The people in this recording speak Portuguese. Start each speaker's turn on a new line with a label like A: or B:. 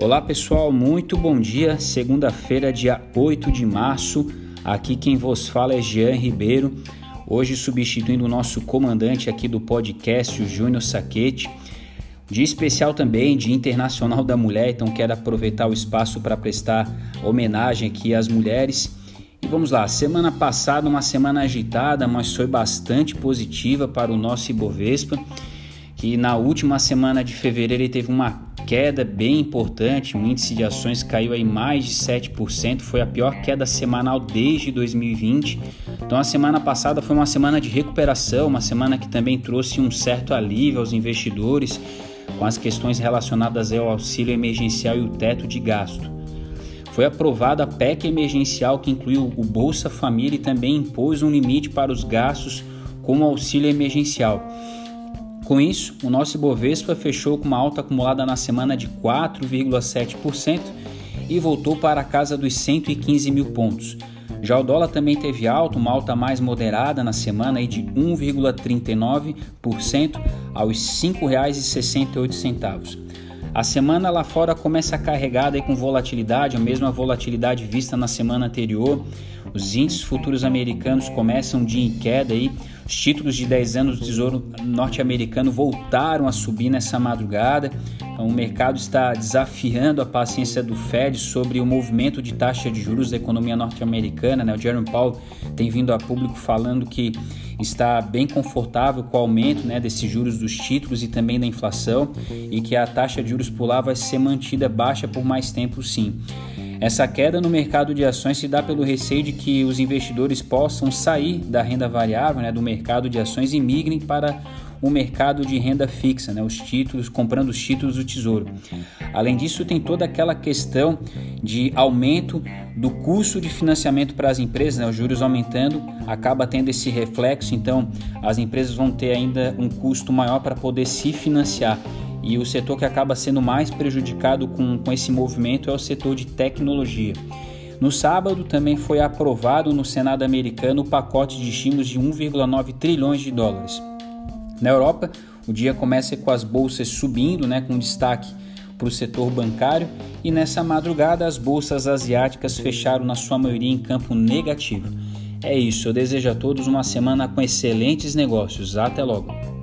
A: Olá pessoal, muito bom dia. Segunda-feira, dia 8 de março. Aqui quem vos fala é Jean Ribeiro. Hoje substituindo o nosso comandante aqui do podcast, o Júnior Saquete. Dia especial também, Dia Internacional da Mulher, então quero aproveitar o espaço para prestar homenagem aqui às mulheres. E vamos lá, semana passada uma semana agitada, mas foi bastante positiva para o nosso Ibovespa, que na última semana de fevereiro ele teve uma queda bem importante, o índice de ações caiu aí mais de 7%, foi a pior queda semanal desde 2020. Então a semana passada foi uma semana de recuperação, uma semana que também trouxe um certo alívio aos investidores com as questões relacionadas ao auxílio emergencial e o teto de gasto. Foi aprovada a PEC emergencial que incluiu o Bolsa Família e também impôs um limite para os gastos com o auxílio emergencial. Com isso, o nosso Ibovespa fechou com uma alta acumulada na semana de 4,7% e voltou para a casa dos 115 mil pontos. Já o dólar também teve alta, uma alta mais moderada na semana de 1,39% aos R$ 5,68. A semana lá fora começa carregada com volatilidade, a mesma volatilidade vista na semana anterior. Os índices futuros americanos começam de em queda aí. Os títulos de 10 anos do Tesouro norte-americano voltaram a subir nessa madrugada. Então, o mercado está desafiando a paciência do Fed sobre o movimento de taxa de juros da economia norte-americana. Né? O Jerome Powell tem vindo a público falando que está bem confortável com o aumento né, desses juros dos títulos e também da inflação e que a taxa de juros por lá vai ser mantida baixa por mais tempo, sim. Essa queda no mercado de ações se dá pelo receio de que os investidores possam sair da renda variável, né, do mercado de ações e migrem para o mercado de renda fixa, né, os títulos, comprando os títulos do Tesouro. Além disso, tem toda aquela questão de aumento do custo de financiamento para as empresas, né, os juros aumentando, acaba tendo esse reflexo, então as empresas vão ter ainda um custo maior para poder se financiar. E o setor que acaba sendo mais prejudicado com, com esse movimento é o setor de tecnologia. No sábado também foi aprovado no Senado americano o pacote de estímulos de 1,9 trilhões de dólares. Na Europa, o dia começa com as bolsas subindo, né, com destaque para o setor bancário, e nessa madrugada as bolsas asiáticas fecharam na sua maioria em campo negativo. É isso, eu desejo a todos uma semana com excelentes negócios. Até logo!